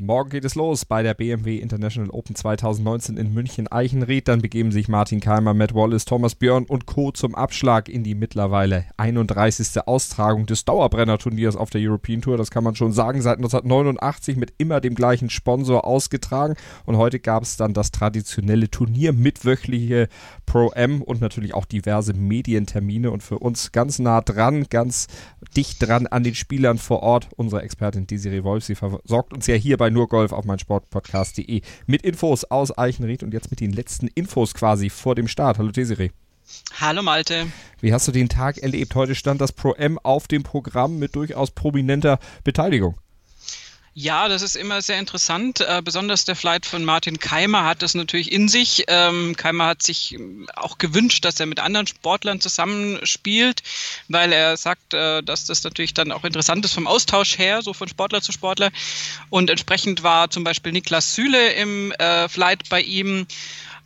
Morgen geht es los bei der BMW International Open 2019 in München-Eichenried. Dann begeben sich Martin Keimer, Matt Wallace, Thomas Björn und Co. zum Abschlag in die mittlerweile 31. Austragung des Dauerbrenner-Turniers auf der European Tour. Das kann man schon sagen, seit 1989 mit immer dem gleichen Sponsor ausgetragen. Und heute gab es dann das traditionelle Turnier mit wöchliche Pro-M und natürlich auch diverse Medientermine. Und für uns ganz nah dran, ganz dicht dran an den Spielern vor Ort, unsere Expertin Desiree Wolf. Sie versorgt uns ja hier bei nur Golf auf meinsportpodcast.de mit Infos aus Eichenried und jetzt mit den letzten Infos quasi vor dem Start. Hallo Desiree. Hallo Malte. Wie hast du den Tag erlebt? Heute stand das Pro M auf dem Programm mit durchaus prominenter Beteiligung. Ja, das ist immer sehr interessant. Äh, besonders der Flight von Martin Keimer hat das natürlich in sich. Ähm, Keimer hat sich ähm, auch gewünscht, dass er mit anderen Sportlern zusammenspielt, weil er sagt, äh, dass das natürlich dann auch interessant ist vom Austausch her, so von Sportler zu Sportler. Und entsprechend war zum Beispiel Niklas Süle im äh, Flight bei ihm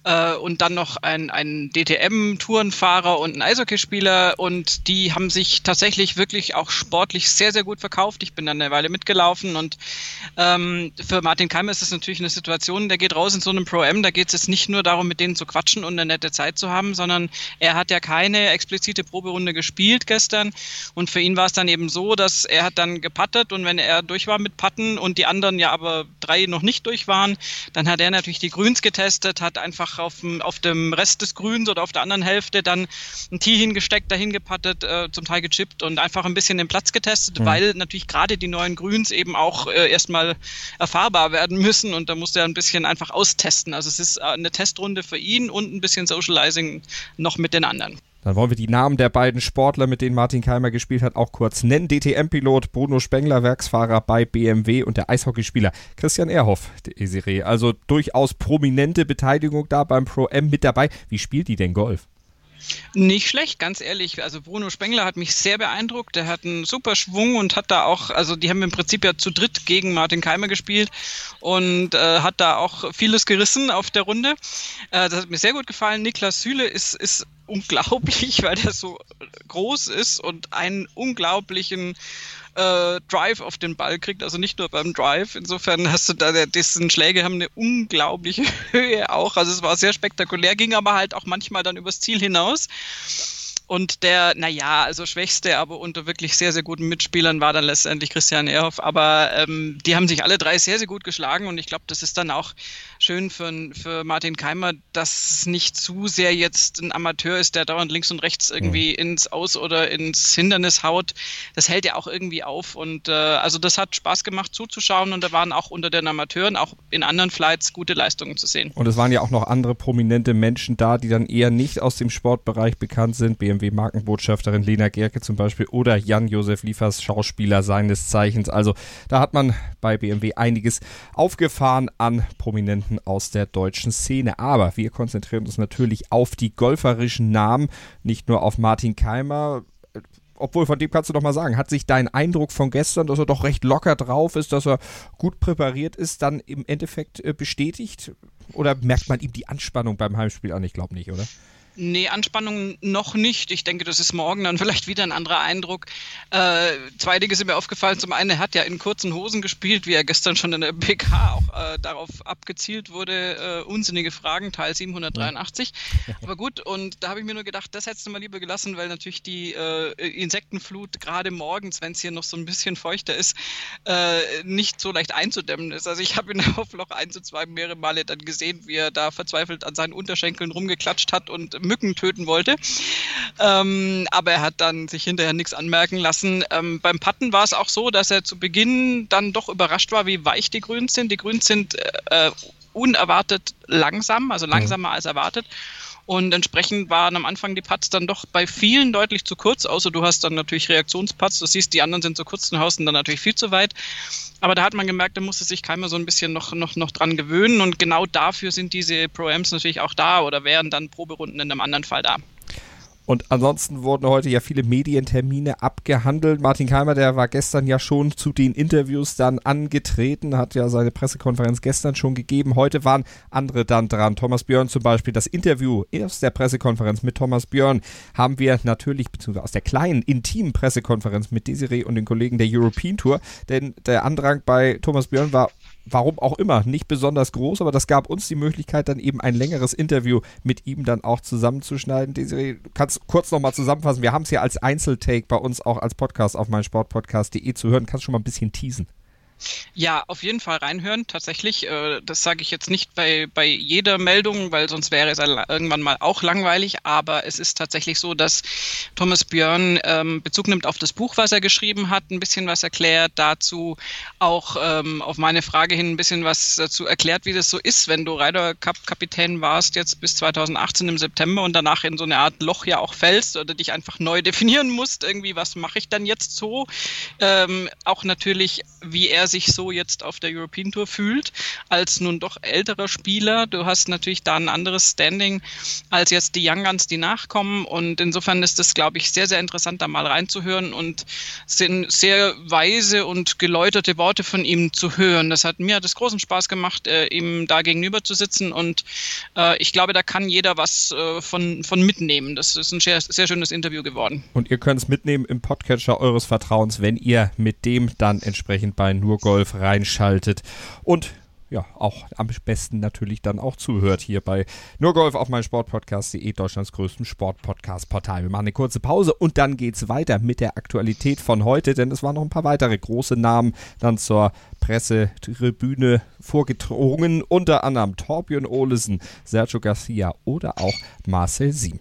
äh, und dann noch ein, ein DTM-Tourenfahrer und ein Eishockeyspieler. Und die haben sich tatsächlich wirklich auch sportlich sehr, sehr gut verkauft. Ich bin dann eine Weile mitgelaufen und ähm, für Martin Keimer ist es natürlich eine Situation, der geht raus in so einem Pro-M, da geht es jetzt nicht nur darum, mit denen zu quatschen und eine nette Zeit zu haben, sondern er hat ja keine explizite Proberunde gespielt gestern. Und für ihn war es dann eben so, dass er hat dann gepattet und wenn er durch war mit Patten und die anderen ja aber drei noch nicht durch waren, dann hat er natürlich die Grüns getestet, hat einfach einfach auf dem, auf dem Rest des Grüns oder auf der anderen Hälfte dann ein Tee hingesteckt, dahin gepattet, äh, zum Teil gechippt und einfach ein bisschen den Platz getestet, mhm. weil natürlich gerade die neuen Grüns eben auch äh, erstmal erfahrbar werden müssen und da musste er ein bisschen einfach austesten. Also es ist äh, eine Testrunde für ihn und ein bisschen Socializing noch mit den anderen. Dann wollen wir die Namen der beiden Sportler, mit denen Martin Keimer gespielt hat, auch kurz nennen. DTM-Pilot Bruno Spengler, Werksfahrer bei BMW und der Eishockeyspieler Christian Erhoff, Desiree. Also durchaus prominente Beteiligung da beim Pro-M mit dabei. Wie spielt die denn Golf? Nicht schlecht, ganz ehrlich. Also Bruno Spengler hat mich sehr beeindruckt. Der hat einen super Schwung und hat da auch, also die haben im Prinzip ja zu dritt gegen Martin Keimer gespielt und äh, hat da auch vieles gerissen auf der Runde. Äh, das hat mir sehr gut gefallen. Niklas Süle ist, ist unglaublich, weil der so groß ist und einen unglaublichen äh, Drive auf den Ball kriegt, also nicht nur beim Drive. Insofern hast du da, dessen Schläge haben eine unglaubliche Höhe auch. Also es war sehr spektakulär, ging aber halt auch manchmal dann übers Ziel hinaus. Und der, naja, also schwächste, aber unter wirklich sehr, sehr guten Mitspielern war dann letztendlich Christian Ehrhoff. Aber ähm, die haben sich alle drei sehr, sehr gut geschlagen und ich glaube, das ist dann auch schön für, für Martin Keimer, dass es nicht zu sehr jetzt ein Amateur ist, der dauernd links und rechts irgendwie mhm. ins Aus- oder ins Hindernis haut. Das hält ja auch irgendwie auf und äh, also das hat Spaß gemacht zuzuschauen und da waren auch unter den Amateuren, auch in anderen Flights, gute Leistungen zu sehen. Und es waren ja auch noch andere prominente Menschen da, die dann eher nicht aus dem Sportbereich bekannt sind. BMW BMW-Markenbotschafterin Lena Gerke zum Beispiel oder Jan-Josef Liefers, Schauspieler seines Zeichens. Also da hat man bei BMW einiges aufgefahren an Prominenten aus der deutschen Szene. Aber wir konzentrieren uns natürlich auf die golferischen Namen, nicht nur auf Martin Keimer obwohl von dem kannst du doch mal sagen, hat sich dein Eindruck von gestern, dass er doch recht locker drauf ist, dass er gut präpariert ist, dann im Endeffekt äh, bestätigt? Oder merkt man ihm die Anspannung beim Heimspiel an? Ich glaube nicht, oder? Nee, Anspannung noch nicht. Ich denke, das ist morgen dann vielleicht wieder ein anderer Eindruck. Äh, zwei Dinge sind mir aufgefallen. Zum einen, er hat ja in kurzen Hosen gespielt, wie er gestern schon in der PK auch äh, darauf abgezielt wurde. Äh, unsinnige Fragen, Teil 783. Aber gut, und da habe ich mir nur gedacht, das hättest du mal lieber gelassen, weil natürlich die äh, Insektenflut gerade morgens, wenn es hier noch so ein bisschen feuchter ist, äh, nicht so leicht einzudämmen ist. Also ich habe ihn auf Loch 1 und 2 mehrere Male dann gesehen, wie er da verzweifelt an seinen Unterschenkeln rumgeklatscht hat und Mücken töten wollte. Ähm, aber er hat dann sich hinterher nichts anmerken lassen. Ähm, beim Patten war es auch so, dass er zu Beginn dann doch überrascht war, wie weich die Grüns sind. Die Grüns sind äh, unerwartet langsam, also langsamer mhm. als erwartet. Und entsprechend waren am Anfang die Putts dann doch bei vielen deutlich zu kurz, außer du hast dann natürlich Reaktionsputts. Du siehst, die anderen sind zu kurz und haust dann natürlich viel zu weit. Aber da hat man gemerkt, da musste sich keiner so ein bisschen noch, noch, noch dran gewöhnen. Und genau dafür sind diese Pro-Ams natürlich auch da oder wären dann Proberunden in einem anderen Fall da. Und ansonsten wurden heute ja viele Medientermine abgehandelt. Martin Keimer, der war gestern ja schon zu den Interviews dann angetreten, hat ja seine Pressekonferenz gestern schon gegeben. Heute waren andere dann dran. Thomas Björn zum Beispiel. Das Interview aus der Pressekonferenz mit Thomas Björn haben wir natürlich, beziehungsweise aus der kleinen, intimen Pressekonferenz mit Desiree und den Kollegen der European Tour. Denn der Andrang bei Thomas Björn war warum auch immer, nicht besonders groß, aber das gab uns die Möglichkeit, dann eben ein längeres Interview mit ihm dann auch zusammenzuschneiden. Desiree, du kannst kurz nochmal zusammenfassen. Wir haben es ja als Einzeltake bei uns auch als Podcast auf meinsportpodcast.de zu hören. Kannst du schon mal ein bisschen teasen? Ja, auf jeden Fall reinhören, tatsächlich. Äh, das sage ich jetzt nicht bei, bei jeder Meldung, weil sonst wäre es irgendwann mal auch langweilig. Aber es ist tatsächlich so, dass Thomas Björn ähm, Bezug nimmt auf das Buch, was er geschrieben hat, ein bisschen was erklärt, dazu auch ähm, auf meine Frage hin ein bisschen was dazu erklärt, wie das so ist, wenn du Ryder Cup Kapitän warst, jetzt bis 2018 im September und danach in so eine Art Loch ja auch fällst oder dich einfach neu definieren musst, irgendwie, was mache ich dann jetzt so? Ähm, auch natürlich, wie er sich so jetzt auf der European Tour fühlt, als nun doch älterer Spieler. Du hast natürlich da ein anderes Standing als jetzt die Young Guns, die nachkommen. Und insofern ist es, glaube ich, sehr, sehr interessant, da mal reinzuhören und sind sehr weise und geläuterte Worte von ihm zu hören. Das hat mir das großen Spaß gemacht, äh, ihm da gegenüber zu sitzen. Und äh, ich glaube, da kann jeder was äh, von, von mitnehmen. Das ist ein sehr, sehr schönes Interview geworden. Und ihr könnt es mitnehmen im Podcatcher eures Vertrauens, wenn ihr mit dem dann entsprechend bei nur Golf reinschaltet und ja, auch am besten natürlich dann auch zuhört hier bei Nur Golf auf mein Sportpodcast.de, Deutschlands größtem Sportpodcast-Portal. Wir machen eine kurze Pause und dann geht es weiter mit der Aktualität von heute, denn es waren noch ein paar weitere große Namen dann zur Pressetribüne vorgedrungen, unter anderem Torbjörn Olesen, Sergio Garcia oder auch Marcel Siem.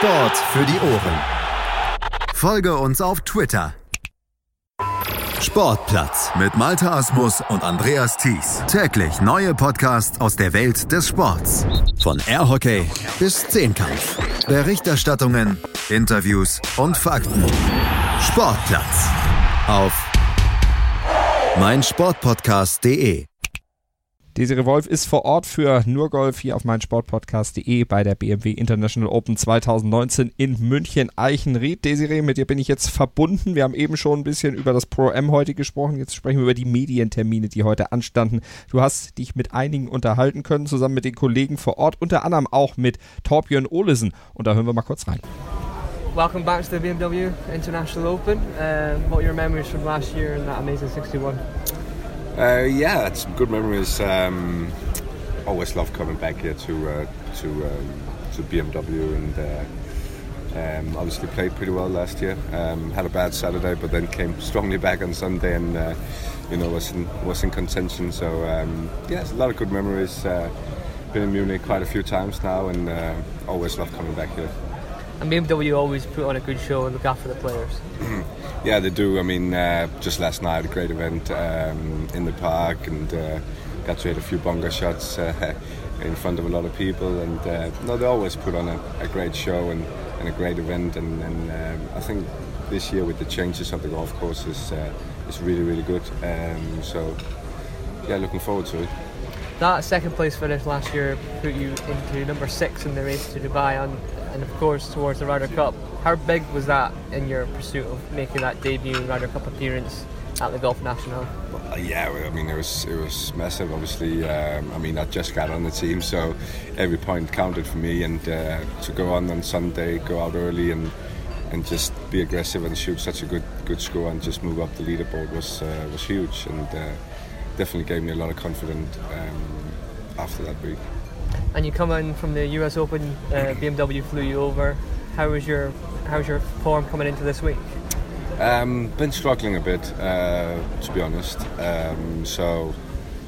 Sport für die Ohren. Folge uns auf Twitter. Sportplatz mit Malta Asmus und Andreas Thies. Täglich neue Podcasts aus der Welt des Sports. Von Airhockey bis Zehnkampf. Berichterstattungen, Interviews und Fakten. Sportplatz auf meinsportpodcast.de. Desiree Wolf ist vor Ort für Nurgolf hier auf meinsportpodcast.de bei der BMW International Open 2019 in München Eichenried. Desiree, mit dir bin ich jetzt verbunden. Wir haben eben schon ein bisschen über das Pro M heute gesprochen. Jetzt sprechen wir über die Medientermine, die heute anstanden. Du hast dich mit einigen unterhalten können, zusammen mit den Kollegen vor Ort, unter anderem auch mit Torbjörn Olesen. Und da hören wir mal kurz rein. Welcome back to the BMW International Open. Uh, what are your memories from last year in that amazing 61? Uh, yeah, it's good memories. Um, always love coming back here to uh, to um, to BMW and uh, um, obviously played pretty well last year. Um, had a bad Saturday, but then came strongly back on Sunday and uh, you know was in was in contention. So um, yeah, it's a lot of good memories. Uh, been in Munich quite a few times now, and uh, always love coming back here. And BMW always put on a good show and look after the players. yeah, they do. I mean, uh, just last night, a great event um, in the park, and uh, got to hit a few bonga shots uh, in front of a lot of people. And uh, no, they always put on a, a great show and, and, a great event. And, and um, I think this year with the changes of the golf course is uh, is really really good. Um, so yeah, looking forward to it. That second place finish last year put you into number six in the race to Dubai on and of course towards the Ryder Cup. How big was that in your pursuit of making that debut Ryder Cup appearance at the Golf National? Well, yeah, I mean it was it was massive. Obviously, um, I mean I just got on the team, so every point counted for me. And uh, to go on on Sunday, go out early and and just be aggressive and shoot such a good good score and just move up the leaderboard was uh, was huge and uh, definitely gave me a lot of confidence um, after that week. And you come in from the US Open, uh, BMW flew you over. How was your how's your form coming into this week? Um, been struggling a bit, uh, to be honest. Um, so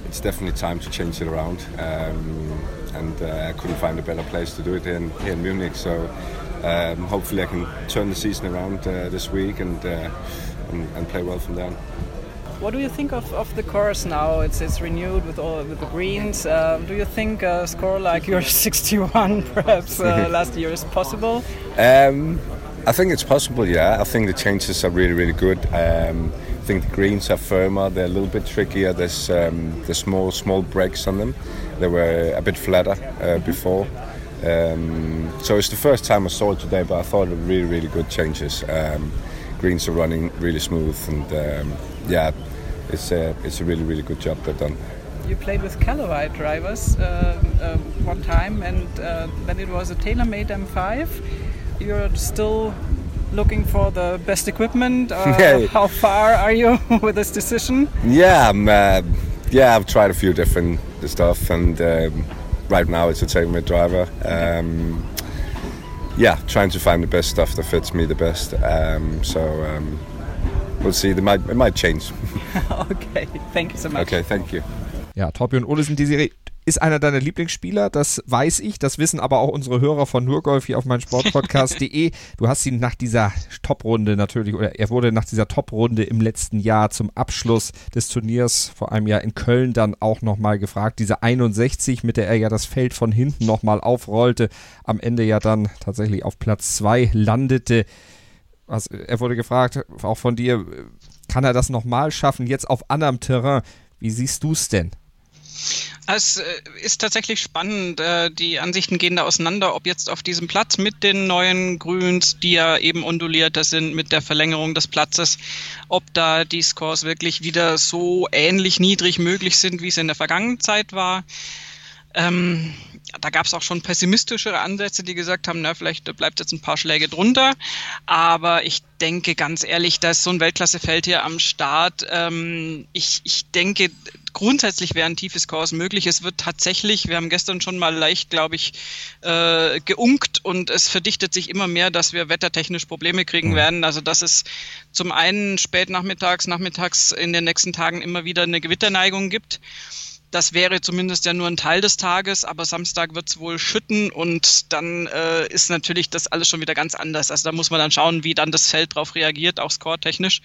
it's definitely time to change it around. Um, and uh, I couldn't find a better place to do it in, here in Munich. So um, hopefully I can turn the season around uh, this week and, uh, and, and play well from there. What do you think of, of the course now? It's it's renewed with all with the greens. Uh, do you think a score like your 61 perhaps uh, last year is possible? Um, I think it's possible, yeah. I think the changes are really, really good. Um, I think the greens are firmer. They're a little bit trickier. There's um, the small, small breaks on them. They were a bit flatter uh, before. Um, so it's the first time I saw it today, but I thought it were really, really good changes. Um, greens are running really smooth, and um, yeah, it's a, it's a really, really good job they've done. You played with Callaway drivers uh, uh, one time, and uh, then it was a TaylorMade M5. You're still looking for the best equipment. Uh, Yeah. How far are you with this decision? Yeah, I'm, uh, yeah, I've tried a few different stuff, and um, right now it's a TaylorMade driver. Um, yeah, trying to find the best stuff that fits me the best. Um, so um, we'll see. They might, it might change. okay, thank you so much. Okay, thank you. Ja, Torbjörn Olesen, Desiree, ist einer deiner Lieblingsspieler, das weiß ich, das wissen aber auch unsere Hörer von Nurgolf hier auf meinsportpodcast.de. Du hast ihn nach dieser Top-Runde natürlich, oder er wurde nach dieser Top-Runde im letzten Jahr zum Abschluss des Turniers vor einem Jahr in Köln dann auch nochmal gefragt. Diese 61, mit der er ja das Feld von hinten nochmal aufrollte, am Ende ja dann tatsächlich auf Platz 2 landete. Was, er wurde gefragt, auch von dir, kann er das nochmal schaffen, jetzt auf anderem Terrain? Wie siehst du es denn? Es äh, ist tatsächlich spannend. äh, Die Ansichten gehen da auseinander, ob jetzt auf diesem Platz mit den neuen Grüns, die ja eben undulierter sind, mit der Verlängerung des Platzes, ob da die Scores wirklich wieder so ähnlich niedrig möglich sind, wie es in der vergangenen Zeit war. Ähm, da gab es auch schon pessimistischere Ansätze, die gesagt haben, na, vielleicht bleibt jetzt ein paar Schläge drunter. Aber ich denke ganz ehrlich, da ist so ein Weltklassefeld hier am Start. Ähm, ich, ich denke, grundsätzlich wären tiefe Scores möglich. Es wird tatsächlich, wir haben gestern schon mal leicht, glaube ich, äh, geunkt und es verdichtet sich immer mehr, dass wir wettertechnisch Probleme kriegen werden. Also dass es zum einen spät nachmittags, nachmittags in den nächsten Tagen immer wieder eine Gewitterneigung gibt. Das wäre zumindest ja nur ein Teil des Tages, aber Samstag wird es wohl schütten und dann äh, ist natürlich das alles schon wieder ganz anders. Also da muss man dann schauen, wie dann das Feld darauf reagiert, auch scoretechnisch.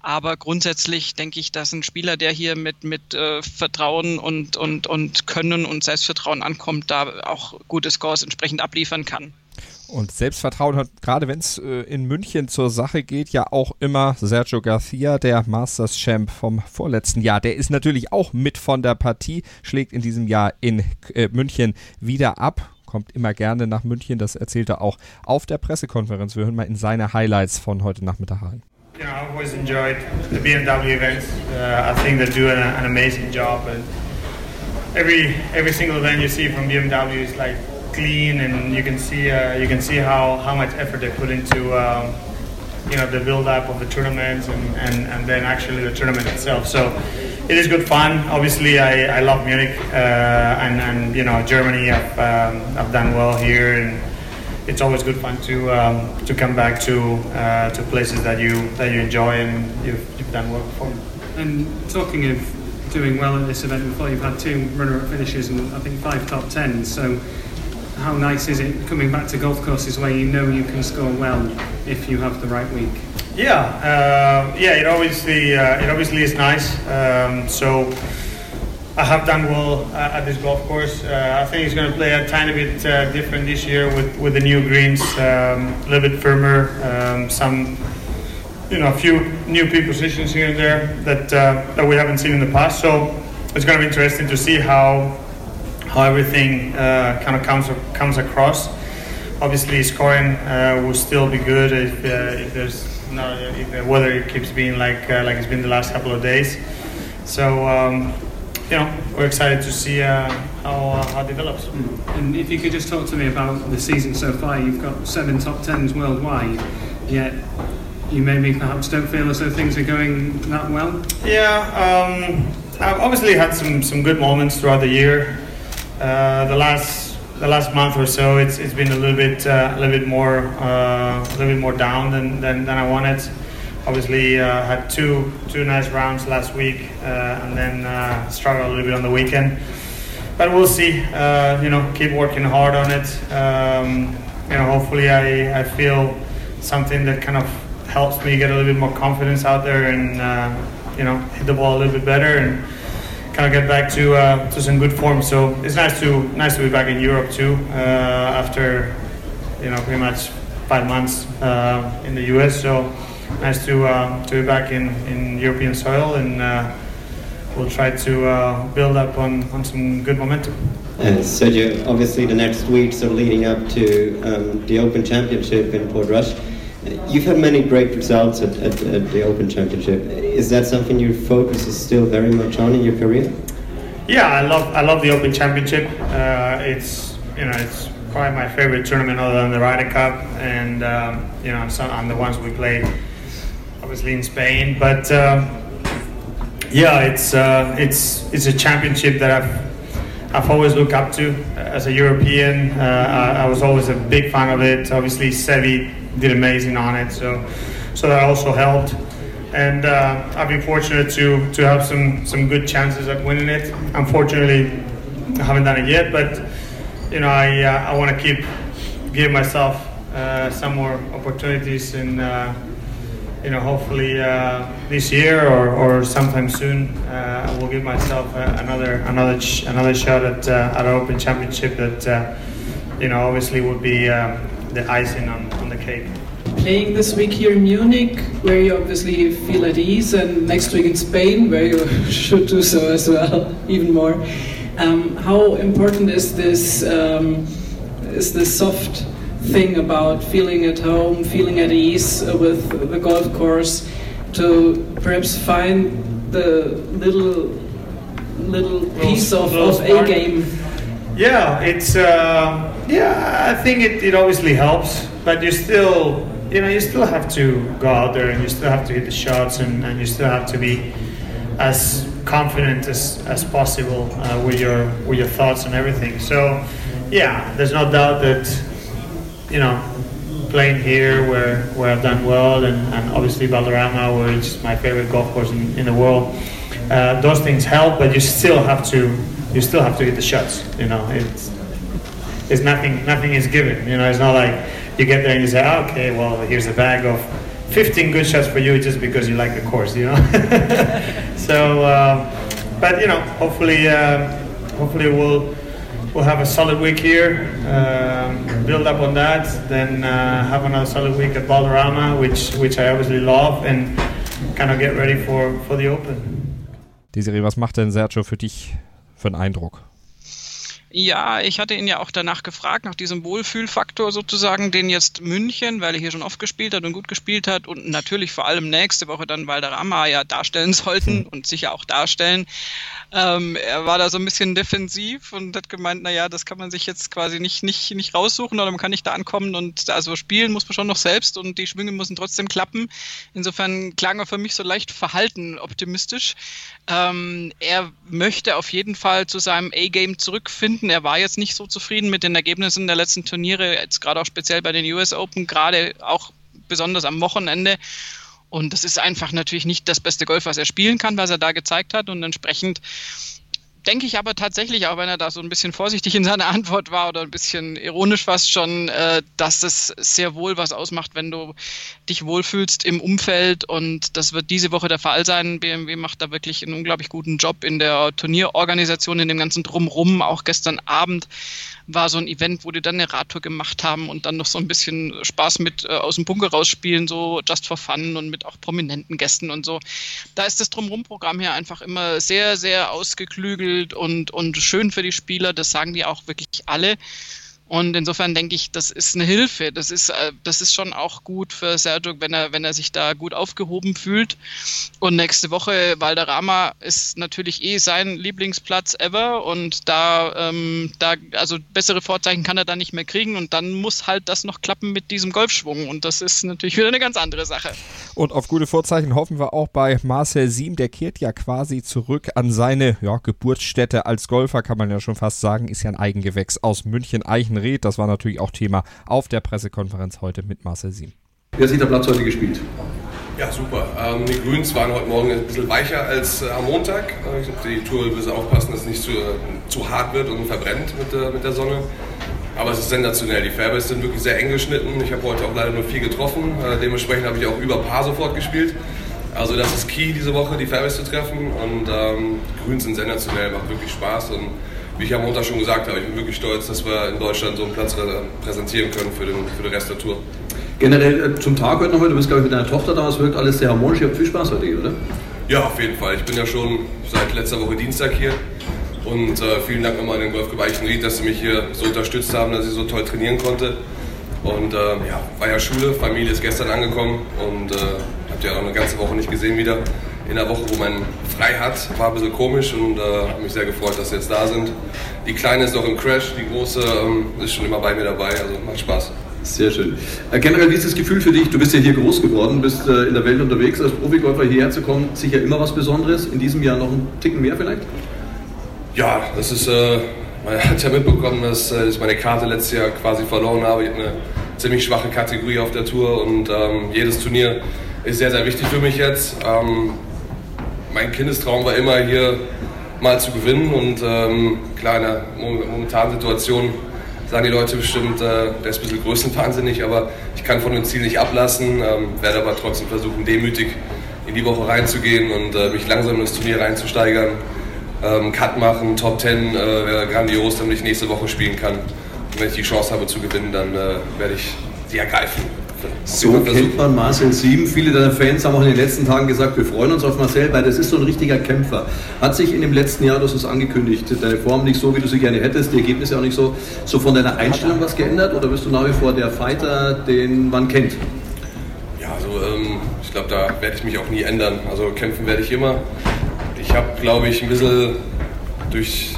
Aber grundsätzlich denke ich, dass ein Spieler, der hier mit, mit äh, Vertrauen und, und, und Können und Selbstvertrauen ankommt, da auch gute Scores entsprechend abliefern kann. Und Selbstvertrauen hat, gerade wenn es äh, in München zur Sache geht, ja auch immer Sergio Garcia, der Masters Champ vom vorletzten Jahr. Der ist natürlich auch mit von der Partie, schlägt in diesem Jahr in äh, München wieder ab. Kommt immer gerne nach München, das erzählt er auch auf der Pressekonferenz. Wir hören mal in seine Highlights von heute Nachmittag rein. You know, I've always enjoyed the BMW events. Uh, I think they're doing a, an amazing job, and every every single event you see from BMW is like clean, and you can see uh, you can see how, how much effort they put into um, you know the build up of the tournaments and, and, and then actually the tournament itself. So it is good fun. Obviously, I, I love Munich uh, and and you know Germany. I've um, I've done well here and it's always good fun to um, to come back to uh, to places that you that you enjoy and you've, you've done well before. And talking of doing well at this event before, you've had two runner-up finishes and I think five top tens. So, how nice is it coming back to golf courses where you know you can score well if you have the right week? Yeah, uh, yeah. It obviously uh, it obviously is nice. Um, so I have done well uh, at this golf course. Uh, I think it's going to play a tiny bit uh, different this year with, with the new greens, um, a little bit firmer, um, some you know a few new P positions here and there that uh, that we haven't seen in the past. So it's going to be interesting to see how how everything uh, kind of comes comes across. Obviously, scoring uh, will still be good if, uh, if there's no, if the weather keeps being like uh, like it's been the last couple of days. So um, you know we're excited to see uh, how uh, how it develops. And if you could just talk to me about the season so far, you've got seven top tens worldwide, yet you maybe perhaps don't feel as though things are going that well. Yeah, um, I've obviously had some, some good moments throughout the year. Uh, the last the last month or so, it's, it's been a little bit uh, a little bit more uh, a little bit more down than, than, than I wanted. Obviously, uh, had two two nice rounds last week, uh, and then uh, struggled a little bit on the weekend. But we'll see. Uh, you know, keep working hard on it. Um, you know, hopefully, I, I feel something that kind of helps me get a little bit more confidence out there and you know hit the ball a little bit better and kind of get back to uh, to some good form. So it's nice to nice to be back in Europe too uh, after you know pretty much five months uh, in the US. So nice to uh, to be back in, in European soil and. Uh, we'll try to uh, build up on, on some good momentum. Sergio, obviously the next weeks are leading up to um, the Open Championship in Port Portrush. You've had many great results at, at, at, the Open Championship. Is that something your focus is still very much on in your career? Yeah, I love I love the Open Championship. Uh, it's you know it's probably my favorite tournament other than the Ryder Cup, and um, you know some, on the ones we played, obviously in Spain. But um, yeah, it's uh, it's it's a championship that I've I've always looked up to as a European. Uh, I, I, was always a big fan of it. Obviously, Sevi did amazing on it. So, so that also helped. And uh, I've been fortunate to to have some some good chances at winning it. Unfortunately, I haven't done it yet, but you know I uh, I want to keep give myself uh, some more opportunities and uh, you know hopefully uh, this year or, or sometime soon uh, I will give myself another another sh- another shot at at an Open Championship that you know obviously would be the icing on, Playing this week here in Munich, where you obviously feel at ease, and next week in Spain, where you should do so as well, even more. Um, how important is this? Um, is this soft thing about feeling at home, feeling at ease with the golf course, to perhaps find the little little piece of, of a game? Yeah, it's. Uh, yeah, I think it, it obviously helps, but you still, you know, you still have to go out there and you still have to hit the shots and, and you still have to be as confident as, as possible uh, with your with your thoughts and everything. So, yeah, there's no doubt that, you know, playing here where, where I've done well and, and obviously Valderrama, which is my favorite golf course in, in the world, uh, those things help, but you still have to you still have to hit the shots. You know, it's is nothing nothing is given. You know, it's not like you get there and you say, oh, okay, well, here's a bag of 15 good shots for you just because you like the course. You know, so uh, but you know, hopefully uh, hopefully we'll we'll have a solid week here, um, build up on that, then uh, have another solid week at Balderrama, which which I obviously love, and kind of get ready for for the Open. Desiree, was macht denn Sergio für dich für einen Eindruck? Ja, ich hatte ihn ja auch danach gefragt, nach diesem Wohlfühlfaktor sozusagen, den jetzt München, weil er hier schon oft gespielt hat und gut gespielt hat und natürlich vor allem nächste Woche dann Valderrama ja darstellen sollten hm. und sicher auch darstellen. Ähm, er war da so ein bisschen defensiv und hat gemeint, naja, das kann man sich jetzt quasi nicht, nicht, nicht raussuchen oder man kann nicht da ankommen und also spielen muss man schon noch selbst und die Schwünge müssen trotzdem klappen. Insofern klang er für mich so leicht verhalten optimistisch. Ähm, er möchte auf jeden Fall zu seinem A-Game zurückfinden. Er war jetzt nicht so zufrieden mit den Ergebnissen der letzten Turniere, jetzt gerade auch speziell bei den US Open, gerade auch besonders am Wochenende. Und das ist einfach natürlich nicht das beste Golf, was er spielen kann, was er da gezeigt hat. Und entsprechend denke ich aber tatsächlich, auch wenn er da so ein bisschen vorsichtig in seiner Antwort war oder ein bisschen ironisch fast schon, äh, dass es sehr wohl was ausmacht, wenn du dich wohlfühlst im Umfeld und das wird diese Woche der Fall sein. BMW macht da wirklich einen unglaublich guten Job in der Turnierorganisation, in dem ganzen Drumrum. Auch gestern Abend war so ein Event, wo die dann eine Radtour gemacht haben und dann noch so ein bisschen Spaß mit äh, aus dem Bunker rausspielen, so just for fun und mit auch prominenten Gästen und so. Da ist das Drumrum-Programm hier einfach immer sehr, sehr ausgeklügelt und, und schön für die Spieler. Das sagen die auch wirklich alle. Und insofern denke ich, das ist eine Hilfe. Das ist, äh, das ist schon auch gut für Sergio, wenn er, wenn er sich da gut aufgehoben fühlt. Und nächste Woche Valderrama ist natürlich eh sein Lieblingsplatz ever. Und da, ähm, da, also bessere Vorzeichen kann er da nicht mehr kriegen. Und dann muss halt das noch klappen mit diesem Golfschwung. Und das ist natürlich wieder eine ganz andere Sache. Und auf gute Vorzeichen hoffen wir auch bei Marcel Siem. Der kehrt ja quasi zurück an seine ja, Geburtsstätte als Golfer, kann man ja schon fast sagen. Ist ja ein Eigengewächs aus München-Eichen Rät. Das war natürlich auch Thema auf der Pressekonferenz heute mit Marcel Siem. Wie hat sich der Platz heute gespielt? Ja, super. Ähm, die Grüns waren heute Morgen ein bisschen weicher als äh, am Montag. Äh, die Tour will aufpassen, dass es nicht zu, äh, zu hart wird und verbrennt mit, äh, mit der Sonne. Aber es ist sensationell. Die Fairways sind wirklich sehr eng geschnitten. Ich habe heute auch leider nur vier getroffen. Äh, dementsprechend habe ich auch über Paar sofort gespielt. Also das ist key diese Woche, die Fairways zu treffen. Und ähm, Grüns sind sensationell, macht wirklich Spaß. Und wie ich am Montag schon gesagt habe, ich bin wirklich stolz, dass wir in Deutschland so einen Platz präsentieren können für den, für den Rest der Tour. Generell äh, zum Tag heute nochmal, du bist glaube ich mit deiner Tochter da, es wirkt alles sehr harmonisch, ihr habt viel Spaß heute hier, oder? Ja, auf jeden Fall. Ich bin ja schon seit letzter Woche Dienstag hier und äh, vielen Dank nochmal an den Golfclub Eichenried, dass sie mich hier so unterstützt haben, dass ich so toll trainieren konnte. Und äh, ja, war ja Schule, Familie ist gestern angekommen und äh, habt ja auch eine ganze Woche nicht gesehen wieder in der Woche, wo man frei hat. War ein bisschen komisch und äh, habe mich sehr gefreut, dass sie jetzt da sind. Die Kleine ist noch im Crash, die Große ähm, ist schon immer bei mir dabei, also macht Spaß. Sehr schön. Äh, generell, wie ist das Gefühl für dich? Du bist ja hier groß geworden, bist äh, in der Welt unterwegs. Als Profigolfer hierher zu kommen, sicher immer was Besonderes. In diesem Jahr noch ein Ticken mehr vielleicht? Ja, das ist, äh, man hat ja mitbekommen, dass äh, ich meine Karte letztes Jahr quasi verloren habe. Ich habe eine ziemlich schwache Kategorie auf der Tour und ähm, jedes Turnier ist sehr, sehr wichtig für mich jetzt. Ähm, mein Kindestraum war immer hier mal zu gewinnen und ähm, klar, in der momentanen Situation sagen die Leute bestimmt, äh, der ist ein bisschen größenwahnsinnig, aber ich kann von dem Ziel nicht ablassen, ähm, werde aber trotzdem versuchen, demütig in die Woche reinzugehen und äh, mich langsam in das Turnier reinzusteigern. Ähm, Cut machen, Top 10 äh, wäre grandios, damit ich nächste Woche spielen kann. Und wenn ich die Chance habe zu gewinnen, dann äh, werde ich sie ergreifen. So kennt man Marcel Sieben. Viele deiner Fans haben auch in den letzten Tagen gesagt, wir freuen uns auf Marcel, weil das ist so ein richtiger Kämpfer. Hat sich in dem letzten Jahr, das ist angekündigt, deine Form nicht so, wie du sie gerne hättest, die Ergebnisse auch nicht so, so von deiner Einstellung was geändert oder bist du nach wie vor der Fighter, den man kennt? Ja, also ähm, ich glaube, da werde ich mich auch nie ändern. Also kämpfen werde ich immer. Ich habe, glaube ich, ein bisschen durch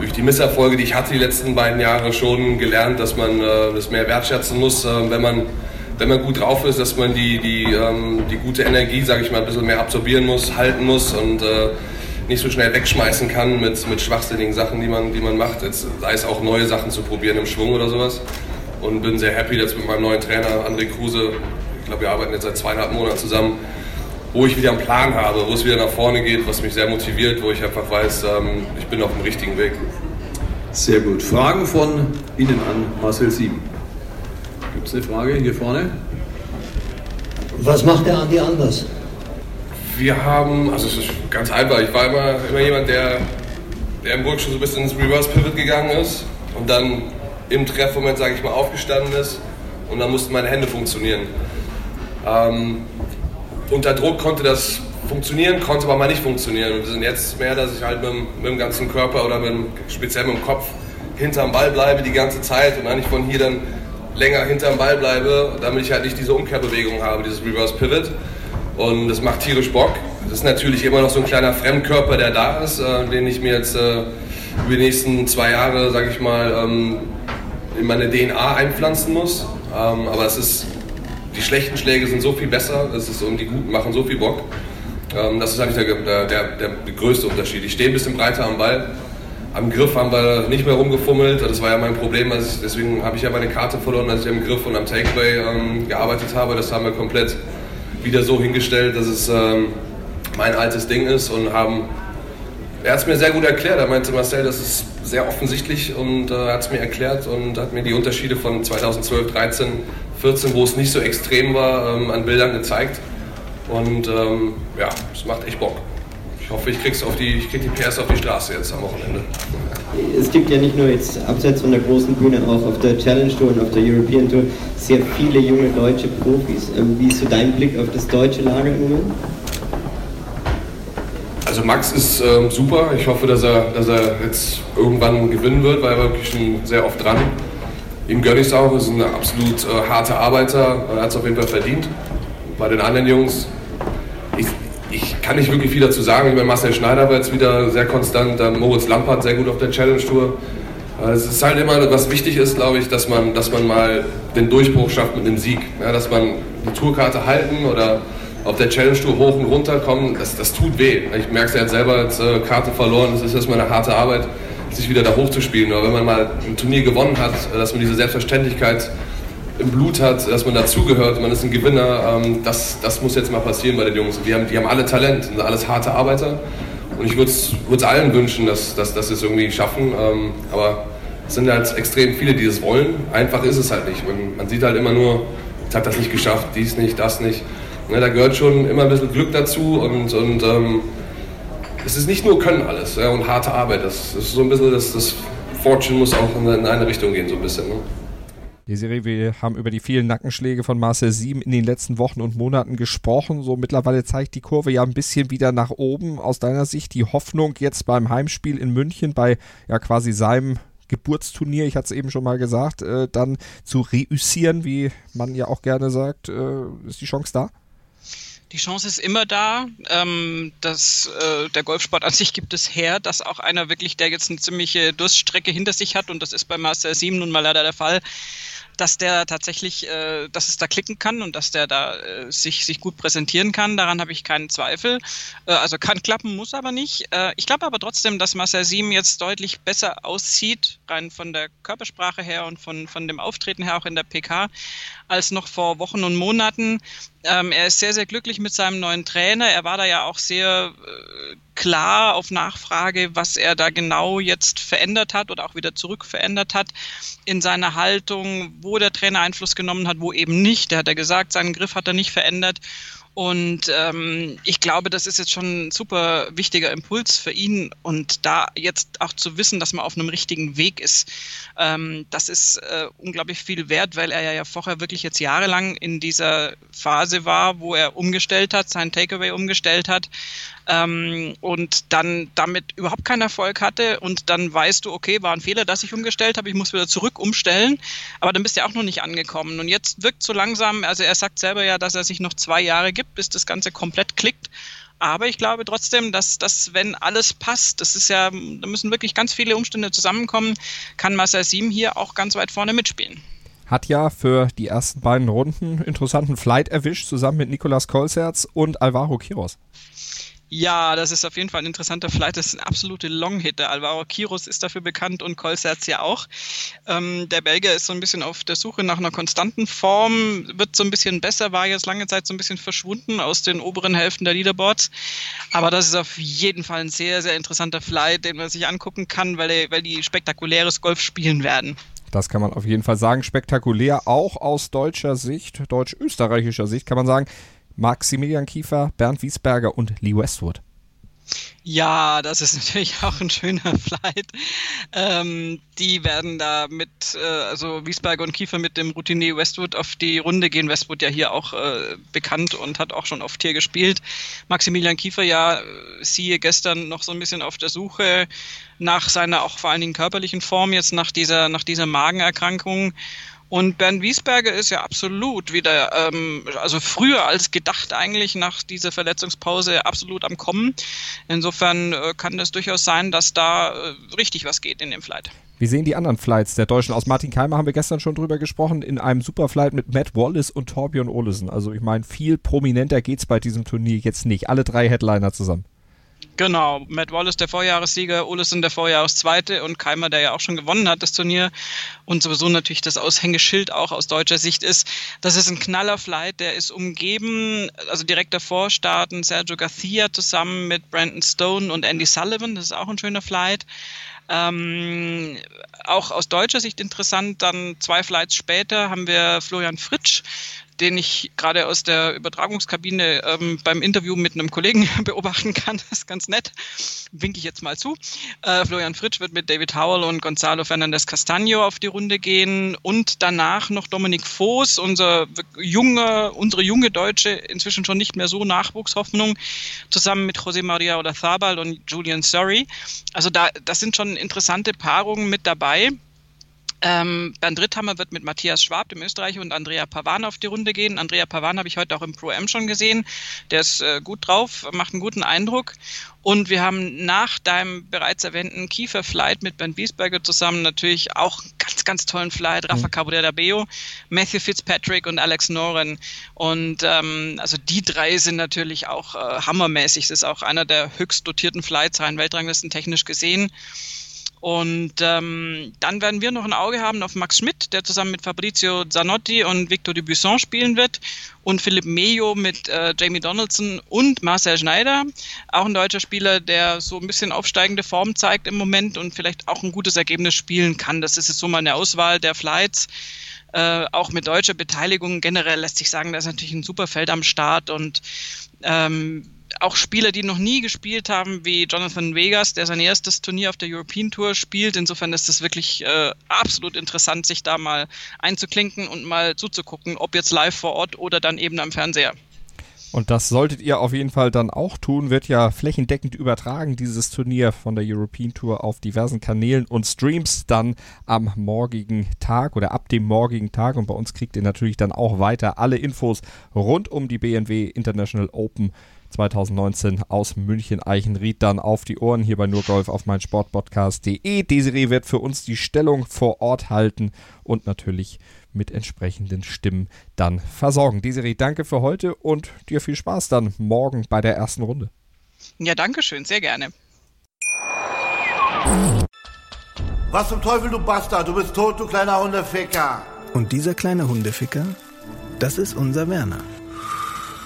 durch die Misserfolge, die ich hatte die letzten beiden Jahre, schon gelernt, dass man äh, das mehr wertschätzen muss, äh, wenn, man, wenn man gut drauf ist, dass man die, die, ähm, die gute Energie, sage ich mal, ein bisschen mehr absorbieren muss, halten muss und äh, nicht so schnell wegschmeißen kann mit, mit schwachsinnigen Sachen, die man, die man macht. Jetzt, sei es auch neue Sachen zu probieren im Schwung oder sowas. Und bin sehr happy, dass mit meinem neuen Trainer André Kruse, ich glaube, wir arbeiten jetzt seit zweieinhalb Monaten zusammen, wo ich wieder einen Plan habe, wo es wieder nach vorne geht, was mich sehr motiviert, wo ich einfach weiß, ähm, ich bin auf dem richtigen Weg. Sehr gut. Fragen von Ihnen an Marcel Sieben. Gibt es eine Frage hier vorne? Was macht der Andi anders? Wir haben, also es ist ganz einfach, ich war immer, immer jemand, der, der im Burg schon so ein bisschen ins Reverse Pivot gegangen ist und dann im Treffmoment, sage ich mal, aufgestanden ist und dann mussten meine Hände funktionieren. Ähm, unter Druck konnte das funktionieren, konnte aber mal nicht funktionieren. Wir sind jetzt mehr, dass ich halt mit, mit dem ganzen Körper oder mit, speziell mit dem Kopf hinterm Ball bleibe die ganze Zeit und eigentlich von hier dann länger hinterm Ball bleibe, damit ich halt nicht diese Umkehrbewegung habe, dieses Reverse Pivot. Und das macht tierisch Bock. Das ist natürlich immer noch so ein kleiner Fremdkörper, der da ist, äh, den ich mir jetzt äh, über die nächsten zwei Jahre, sage ich mal, ähm, in meine DNA einpflanzen muss. Ähm, aber es ist die schlechten Schläge sind so viel besser, das ist, und die guten machen so viel Bock. Ähm, das ist eigentlich der, der, der, größte Unterschied. Ich stehe ein bisschen breiter am Ball. Am Griff haben wir nicht mehr rumgefummelt. Das war ja mein Problem. Deswegen habe ich ja meine Karte verloren, als ich am Griff und am Takeaway ähm, gearbeitet habe. Das haben wir komplett wieder so hingestellt, dass es ähm, mein altes Ding ist und haben. Er hat es mir sehr gut erklärt. Er meinte Marcel, das ist sehr offensichtlich und äh, hat es mir erklärt und hat mir die Unterschiede von 2012, 13 14, wo es nicht so extrem war, ähm, an Bildern gezeigt. Und ähm, ja, es macht echt Bock. Ich hoffe, ich, krieg's auf die, ich krieg die PS auf die Straße jetzt am Wochenende. Es gibt ja nicht nur jetzt abseits von der großen Bühne, auch auf der Challenge Tour und auf der European Tour sehr viele junge deutsche Profis. Ähm, wie ist so dein Blick auf das deutsche Lager im Moment? Also Max ist ähm, super. Ich hoffe, dass er, dass er jetzt irgendwann gewinnen wird, weil er wirklich schon sehr oft dran. Ihm gönne ich es auch. Er ist ein absolut äh, harter Arbeiter. Er hat es auf jeden Fall verdient. Bei den anderen Jungs, ich, ich kann nicht wirklich viel dazu sagen. Ich meine, Marcel Schneider war jetzt wieder sehr konstant. Dann Moritz Lampert sehr gut auf der Challenge Tour. Äh, es ist halt immer, was wichtig ist, glaube ich, dass man, dass man mal den Durchbruch schafft mit einem Sieg. Ja, dass man die Tourkarte halten oder auf der Challenge Tour hoch und runter kommen, das, das tut weh. Ich merke es ja selber, als äh, Karte verloren, das ist erstmal eine harte Arbeit, sich wieder da hochzuspielen. Aber wenn man mal ein Turnier gewonnen hat, dass man diese Selbstverständlichkeit im Blut hat, dass man dazugehört, man ist ein Gewinner, ähm, das, das muss jetzt mal passieren bei den Jungs. Die haben, die haben alle Talent, sind alles harte Arbeiter. Und ich würde es allen wünschen, dass, dass, dass sie es irgendwie schaffen. Ähm, aber es sind halt extrem viele, die es wollen. Einfach ist es halt nicht. Man, man sieht halt immer nur, jetzt hat das nicht geschafft, dies nicht, das nicht. Ne, da gehört schon immer ein bisschen Glück dazu und, und ähm, es ist nicht nur Können alles ja, und harte Arbeit. Das, ist so ein bisschen, das, das Fortune muss auch in, in eine Richtung gehen, so ein bisschen. Ne? Die Serie, wir haben über die vielen Nackenschläge von Marcel Sieben in den letzten Wochen und Monaten gesprochen. So mittlerweile zeigt die Kurve ja ein bisschen wieder nach oben. Aus deiner Sicht die Hoffnung jetzt beim Heimspiel in München bei ja quasi seinem Geburtsturnier, ich hatte es eben schon mal gesagt, äh, dann zu reüssieren, wie man ja auch gerne sagt, äh, ist die Chance da? Die Chance ist immer da. Ähm, dass, äh, der Golfsport an sich gibt es her, dass auch einer wirklich, der jetzt eine ziemliche Durststrecke hinter sich hat, und das ist bei Master 7 nun mal leider der Fall, dass der tatsächlich, äh, dass es da klicken kann und dass der da äh, sich, sich gut präsentieren kann. Daran habe ich keinen Zweifel. Äh, also kann klappen, muss aber nicht. Äh, ich glaube aber trotzdem, dass Marcel Sieben jetzt deutlich besser aussieht, rein von der Körpersprache her und von, von dem Auftreten her auch in der PK, als noch vor Wochen und Monaten. Ähm, er ist sehr, sehr glücklich mit seinem neuen Trainer. Er war da ja auch sehr äh, klar auf Nachfrage, was er da genau jetzt verändert hat oder auch wieder zurück verändert hat in seiner Haltung, wo der Trainer Einfluss genommen hat, wo eben nicht. Der hat er gesagt, seinen Griff hat er nicht verändert. Und ähm, ich glaube, das ist jetzt schon ein super wichtiger Impuls für ihn. Und da jetzt auch zu wissen, dass man auf einem richtigen Weg ist, ähm, das ist äh, unglaublich viel wert, weil er ja vorher wirklich jetzt jahrelang in dieser Phase war, wo er umgestellt hat, sein Takeaway umgestellt hat, ähm, und dann damit überhaupt keinen Erfolg hatte und dann weißt du, okay, war ein Fehler, dass ich umgestellt habe, ich muss wieder zurück umstellen, aber dann bist du ja auch noch nicht angekommen und jetzt wirkt so langsam, also er sagt selber ja, dass er sich noch zwei Jahre gibt, bis das Ganze komplett klickt. Aber ich glaube trotzdem, dass, dass wenn alles passt, das ist ja, da müssen wirklich ganz viele Umstände zusammenkommen, kann Marcel Sim hier auch ganz weit vorne mitspielen hat ja für die ersten beiden Runden interessanten Flight erwischt, zusammen mit Nicolas Kolserz und Alvaro Quiros. Ja, das ist auf jeden Fall ein interessanter Flight. Das ist ein absolute Long-Hitter. Alvaro Kiros ist dafür bekannt und Kolserz ja auch. Ähm, der Belgier ist so ein bisschen auf der Suche nach einer konstanten Form, wird so ein bisschen besser, war jetzt lange Zeit so ein bisschen verschwunden aus den oberen Hälften der Leaderboards. Aber das ist auf jeden Fall ein sehr, sehr interessanter Flight, den man sich angucken kann, weil, die, weil die spektakuläres Golf spielen werden. Das kann man auf jeden Fall sagen. Spektakulär, auch aus deutscher Sicht, deutsch-österreichischer Sicht, kann man sagen. Maximilian Kiefer, Bernd Wiesberger und Lee Westwood. Ja, das ist natürlich auch ein schöner Flight. Ähm, die werden da mit, äh, also Wiesberger und Kiefer mit dem Routinier Westwood auf die Runde gehen. Westwood ja hier auch äh, bekannt und hat auch schon oft hier gespielt. Maximilian Kiefer ja, äh, siehe gestern noch so ein bisschen auf der Suche nach seiner auch vor allen Dingen körperlichen Form, jetzt nach dieser, nach dieser Magenerkrankung. Und Bernd Wiesberger ist ja absolut wieder, ähm, also früher als gedacht eigentlich nach dieser Verletzungspause absolut am Kommen. Insofern äh, kann es durchaus sein, dass da äh, richtig was geht in dem Flight. Wie sehen die anderen Flights der Deutschen aus? Martin Keimer haben wir gestern schon drüber gesprochen, in einem Superflight mit Matt Wallace und Torbjörn Olesen. Also ich meine, viel prominenter geht's bei diesem Turnier jetzt nicht. Alle drei Headliner zusammen. Genau, Matt Wallace der Vorjahressieger, Olesen der Vorjahreszweite und Keimer, der ja auch schon gewonnen hat, das Turnier. Und sowieso natürlich das Aushängeschild auch aus deutscher Sicht ist, das ist ein Knallerflight, der ist umgeben, also direkt davor starten Sergio Garcia zusammen mit Brandon Stone und Andy Sullivan, das ist auch ein schöner Flight. Ähm, auch aus deutscher Sicht interessant, dann zwei Flights später haben wir Florian Fritsch, den ich gerade aus der Übertragungskabine ähm, beim Interview mit einem Kollegen beobachten kann. Das ist ganz nett. Winke ich jetzt mal zu. Äh, Florian Fritsch wird mit David Howell und Gonzalo Fernandez Castaño auf die Runde gehen und danach noch Dominik Voß, unser junge, unsere junge Deutsche, inzwischen schon nicht mehr so Nachwuchshoffnung, zusammen mit José María Olazabal und Julian Surrey. Also da, das sind schon interessante Paarungen mit dabei. Ähm, Bernd Ritthammer wird mit Matthias Schwab, dem Österreicher, und Andrea Pavan auf die Runde gehen. Andrea Pavan habe ich heute auch im Pro-M schon gesehen. Der ist äh, gut drauf, macht einen guten Eindruck. Und wir haben nach deinem bereits erwähnten Kiefer-Flight mit Bernd Wiesberger zusammen natürlich auch einen ganz, ganz tollen Flight. Rafa mhm. Cabrera Beo, Matthew Fitzpatrick und Alex Noren. Und ähm, also die drei sind natürlich auch äh, hammermäßig. Das ist auch einer der höchst dotierten Flights rein Weltranglisten technisch gesehen. Und ähm, dann werden wir noch ein Auge haben auf Max Schmidt, der zusammen mit Fabrizio Zanotti und Victor Dubuisson spielen wird. Und Philipp Mejo mit äh, Jamie Donaldson und Marcel Schneider. Auch ein deutscher Spieler, der so ein bisschen aufsteigende Form zeigt im Moment und vielleicht auch ein gutes Ergebnis spielen kann. Das ist jetzt so mal eine Auswahl der Flights. Äh, auch mit deutscher Beteiligung generell lässt sich sagen, da ist natürlich ein super Feld am Start und ähm, auch Spieler, die noch nie gespielt haben, wie Jonathan Vegas, der sein erstes Turnier auf der European Tour spielt. Insofern ist es wirklich äh, absolut interessant, sich da mal einzuklinken und mal zuzugucken, ob jetzt live vor Ort oder dann eben am Fernseher. Und das solltet ihr auf jeden Fall dann auch tun. Wird ja flächendeckend übertragen, dieses Turnier von der European Tour auf diversen Kanälen und Streams dann am morgigen Tag oder ab dem morgigen Tag. Und bei uns kriegt ihr natürlich dann auch weiter alle Infos rund um die BNW International Open 2019 aus München Eichenried dann auf die Ohren hier bei Nurgolf auf mein Sportpodcast.de. Desiree wird für uns die Stellung vor Ort halten und natürlich mit entsprechenden Stimmen dann versorgen. Desiree, danke für heute und dir viel Spaß dann morgen bei der ersten Runde. Ja, danke schön, sehr gerne. Was zum Teufel, du Bastard, du bist tot, du kleiner Hundeficker. Und dieser kleine Hundeficker, das ist unser Werner.